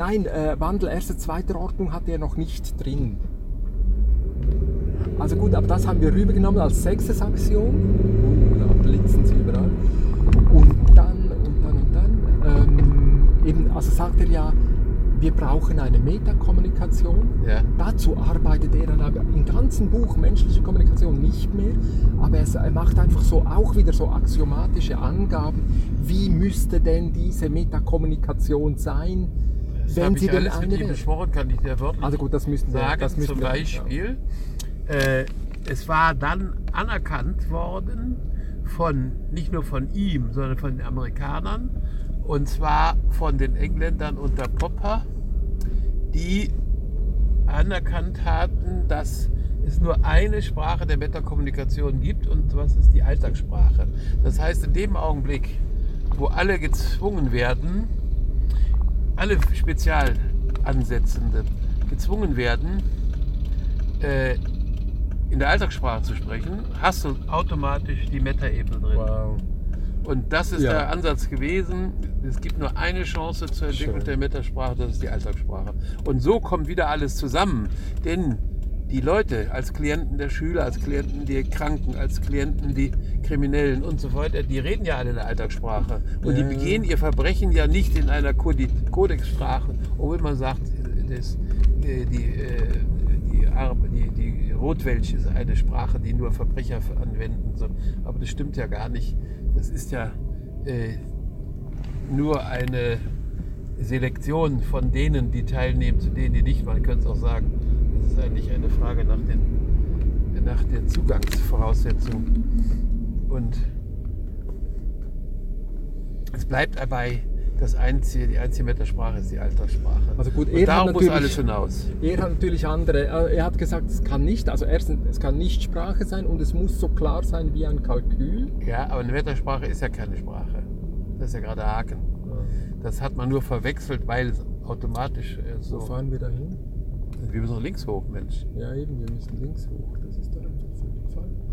Nein, äh, Wandel erster, zweiter Ordnung hat er noch nicht drin. Also gut, aber das haben wir rübergenommen als sechstes Axiom. Uh, da blitzen sie überall. Und dann, und dann, und dann, ähm, eben, also sagt er ja, wir brauchen eine Metakommunikation. Ja. Dazu arbeitet er dann aber im ganzen Buch menschliche Kommunikation nicht mehr, aber er macht einfach so auch wieder so axiomatische Angaben, wie müsste denn diese Metakommunikation sein, Das wenn sie ich alles mit ihm besprochen, kann ich dir wörtlich Also gut, das müssten wir, sagen. das müssten Zum wir, Beispiel, äh, es war dann anerkannt worden von nicht nur von ihm, sondern von den Amerikanern und zwar von den Engländern unter Popper, die anerkannt hatten, dass es nur eine Sprache der Metakommunikation gibt und was ist die Alltagssprache. Das heißt, in dem Augenblick, wo alle gezwungen werden, alle Spezialansetzenden gezwungen werden, äh, in der Alltagssprache zu sprechen, hast du automatisch die Metaebene drin. Wow. Und das ist Ja. der Ansatz gewesen. Es gibt nur eine Chance zur Entwicklung Schön. der Metasprache, das ist die Alltagssprache. Und so kommt wieder alles zusammen. Denn die Leute als Klienten der Schüler, als Klienten die Kranken, als Klienten die Kriminellen und so weiter, die reden ja alle in der Alltagssprache. Und die begehen ihr Verbrechen ja nicht in einer Kodexsprache, obwohl man sagt, das, äh, die, äh, die, die, die Rotwelsch ist eine Sprache, die nur Verbrecher anwenden. So. Aber das stimmt ja gar nicht. Das ist ja äh, nur eine Selektion von denen, die teilnehmen, zu denen, die nicht. Man könnte es auch sagen, das ist eigentlich eine Frage nach den, nach den Zugangsvoraussetzungen. Und es bleibt dabei, das einzige, die einzige Metasprache ist die Alltagssprache. Also gut, Und er hat darauf muss natürlich- alles hinaus. Er hat natürlich andere, äh, er hat gesagt, es kann nicht, also erstens, es kann nicht Sprache sein und es muss so klar sein wie ein Kalkül. Ja, aber eine Metasprache ist ja keine Sprache. Das ist ja gerade Haken. Das hat man nur verwechselt, weil es automatisch äh, So so. fahren wir dahin. Wir müssen doch links hoch, Mensch. Ja, eben, wir müssen links hoch. Das ist doch einfach völlig falsch.